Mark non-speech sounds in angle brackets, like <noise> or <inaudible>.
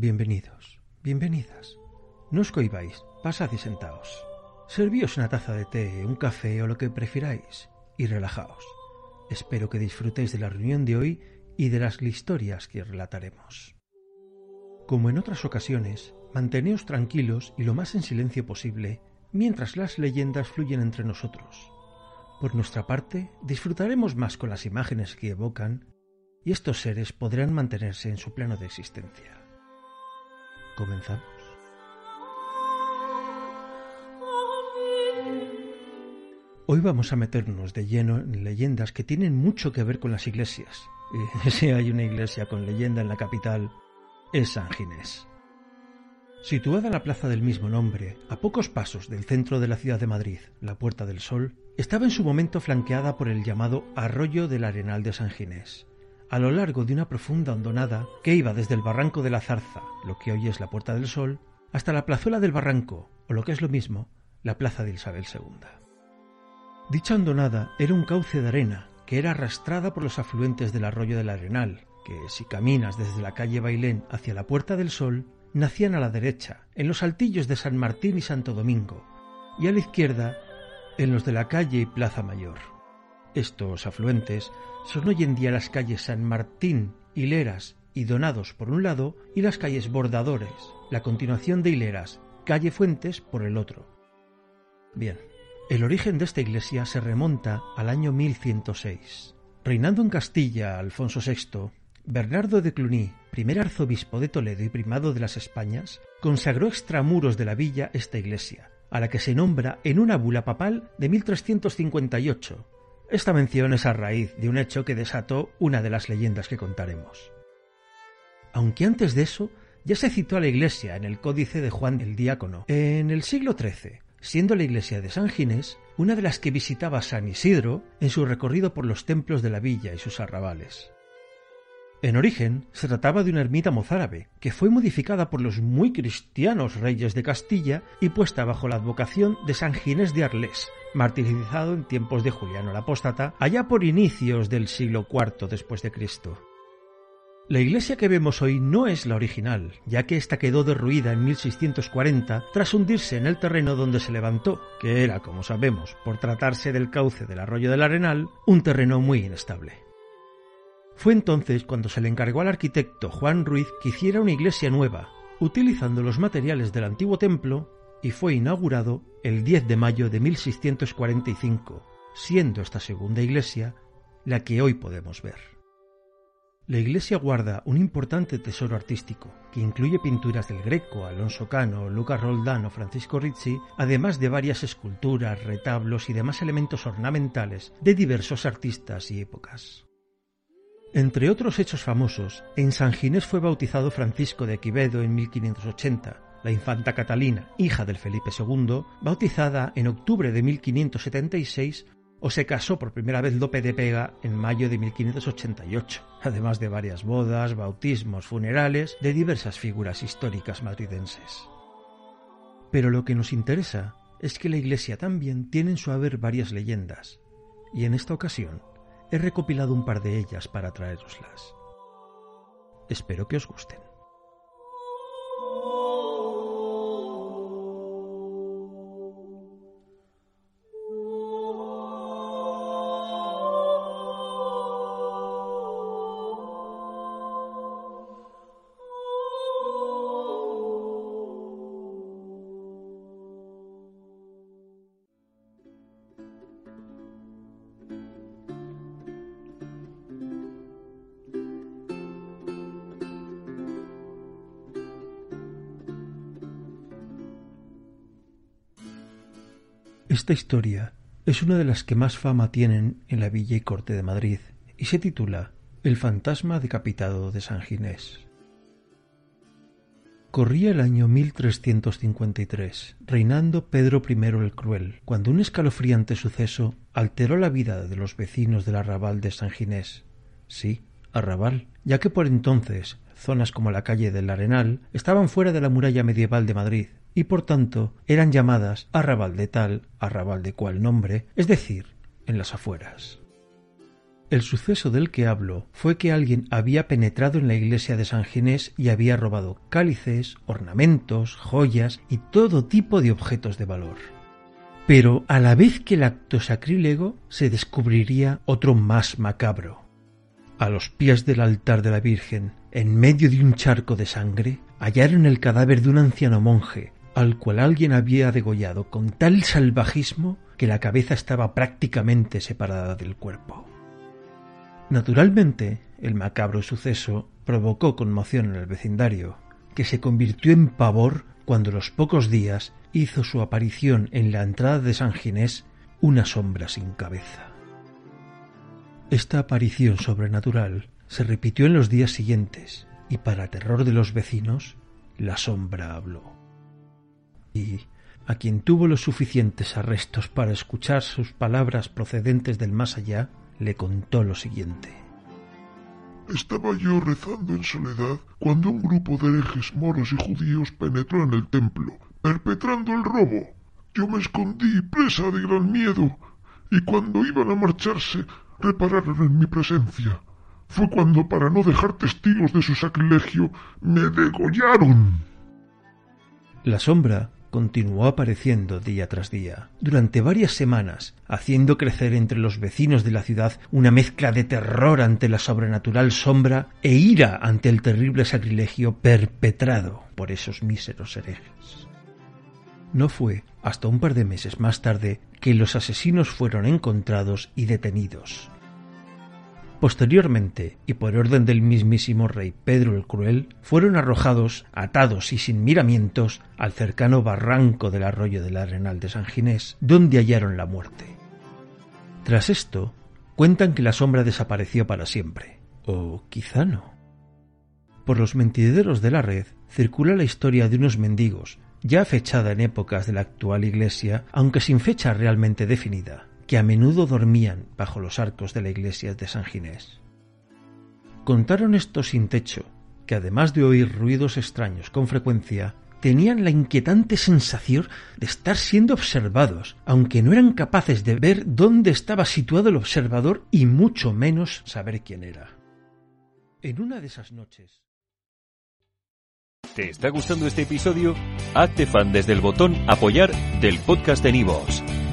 Bienvenidos, bienvenidas. No os cohibáis, pasad y sentaos. Servíos una taza de té, un café o lo que prefiráis y relajaos. Espero que disfrutéis de la reunión de hoy y de las historias que relataremos. Como en otras ocasiones, manteneos tranquilos y lo más en silencio posible mientras las leyendas fluyen entre nosotros. Por nuestra parte, disfrutaremos más con las imágenes que evocan y estos seres podrán mantenerse en su plano de existencia. ¿Comenzamos? Hoy vamos a meternos de lleno en leyendas que tienen mucho que ver con las iglesias. <laughs> Y si hay una iglesia con leyenda en la capital, es San Ginés. Situada en la plaza del mismo nombre, a pocos pasos del centro de la ciudad de Madrid, la Puerta del Sol, estaba en su momento flanqueada por el llamado Arroyo del Arenal de San Ginés, a lo largo de una profunda hondonada que iba desde el barranco de la Zarza, lo que hoy es la Puerta del Sol, hasta la plazuela del barranco, o lo que es lo mismo, la plaza de Isabel II. Dicha hondonada era un cauce de arena que era arrastrada por los afluentes del arroyo del Arenal, que si caminas desde la calle Bailén hacia la Puerta del Sol, nacían a la derecha, en los altillos de San Martín y Santo Domingo, y a la izquierda, en los de la calle y Plaza Mayor. Estos afluentes son hoy en día las calles San Martín, Hileras y Donados por un lado y las calles Bordadores, la continuación de Hileras, calle Fuentes por el otro. Bien, el origen de esta iglesia se remonta al año 1106. Reinando en Castilla Alfonso VI, Bernardo de Cluny, primer arzobispo de Toledo y primado de las Españas, consagró extramuros de la villa esta iglesia, a la que se nombra en una bula papal de 1358, esta mención es a raíz de un hecho que desató una de las leyendas que contaremos. Aunque antes de eso ya se citó a la iglesia en el Códice de Juan el Diácono. En el siglo XIII, siendo la iglesia de San Ginés una de las que visitaba San Isidro en su recorrido por los templos de la villa y sus arrabales. En origen se trataba de una ermita mozárabe, que fue modificada por los muy cristianos reyes de Castilla y puesta bajo la advocación de San Ginés de Arles, martirizado en tiempos de Juliano el Apóstata, allá por inicios del siglo IV después de Cristo. La iglesia que vemos hoy no es la original, ya que ésta quedó derruida en 1640 tras hundirse en el terreno donde se levantó, que era, como sabemos, por tratarse del cauce del arroyo del Arenal, un terreno muy inestable. Fue entonces cuando se le encargó al arquitecto Juan Ruiz que hiciera una iglesia nueva, utilizando los materiales del antiguo templo, y fue inaugurado el 10 de mayo de 1645, siendo esta segunda iglesia la que hoy podemos ver. La iglesia guarda un importante tesoro artístico, que incluye pinturas del Greco, Alonso Cano, Lucas Roldán o Francisco Ricci, además de varias esculturas, retablos y demás elementos ornamentales de diversos artistas y épocas. Entre otros hechos famosos, en San Ginés fue bautizado Francisco de Quivedo en 1580, la infanta Catalina, hija del Felipe II, bautizada en octubre de 1576, o se casó por primera vez Lope de Pega en mayo de 1588, además de varias bodas, bautismos, funerales de diversas figuras históricas madridenses. Pero lo que nos interesa es que la Iglesia también tiene en su haber varias leyendas, y en esta ocasión he recopilado un par de ellas para traeroslas. Espero que os gusten. Esta historia es una de las que más fama tienen en la Villa y Corte de Madrid y se titula El fantasma decapitado de San Ginés. Corría el año 1353, reinando Pedro I el Cruel, cuando un escalofriante suceso alteró la vida de los vecinos del arrabal de San Ginés. Sí, arrabal, ya que por entonces zonas como la calle del Arenal estaban fuera de la muralla medieval de Madrid y por tanto eran llamadas arrabal de tal, arrabal de cual nombre, es decir, en las afueras. El suceso del que hablo fue que alguien había penetrado en la iglesia de San Ginés y había robado cálices, ornamentos, joyas y todo tipo de objetos de valor. Pero a la vez que el acto sacrílego se descubriría otro más macabro. A los pies del altar de la Virgen, en medio de un charco de sangre, hallaron el cadáver de un anciano monje, al cual alguien había degollado con tal salvajismo que la cabeza estaba prácticamente separada del cuerpo. Naturalmente, el macabro suceso provocó conmoción en el vecindario, que se convirtió en pavor cuando los pocos días hizo su aparición en la entrada de San Ginés una sombra sin cabeza. Esta aparición sobrenatural se repitió en los días siguientes y para terror de los vecinos, la sombra habló. Y a quien tuvo los suficientes arrestos para escuchar sus palabras procedentes del más allá, le contó lo siguiente. Estaba yo rezando en soledad cuando un grupo de herejes moros y judíos penetró en el templo, perpetrando el robo. Yo me escondí presa de gran miedo, y cuando iban a marcharse repararon en mi presencia. Fue cuando, para no dejar testigos de su sacrilegio, me degollaron. La sombra continuó apareciendo día tras día, durante varias semanas, haciendo crecer entre los vecinos de la ciudad una mezcla de terror ante la sobrenatural sombra e ira ante el terrible sacrilegio perpetrado por esos míseros herejes. No fue hasta un par de meses más tarde que los asesinos fueron encontrados y detenidos. Posteriormente, y por orden del mismísimo rey Pedro el Cruel, fueron arrojados, atados y sin miramientos, al cercano barranco del arroyo del Arenal de San Ginés, donde hallaron la muerte. Tras esto, cuentan que la sombra desapareció para siempre, o quizá no. Por los mentideros de la red circula la historia de unos mendigos, ya fechada en épocas de la actual iglesia, aunque sin fecha realmente definida, que a menudo dormían bajo los arcos de la iglesia de San Ginés. Contaron estos sin techo que además de oír ruidos extraños con frecuencia, tenían la inquietante sensación de estar siendo observados, aunque no eran capaces de ver dónde estaba situado el observador y mucho menos saber quién era. En una de esas noches. ¿Te está gustando este episodio? Hazte fan desde el botón apoyar del podcast de Nivos.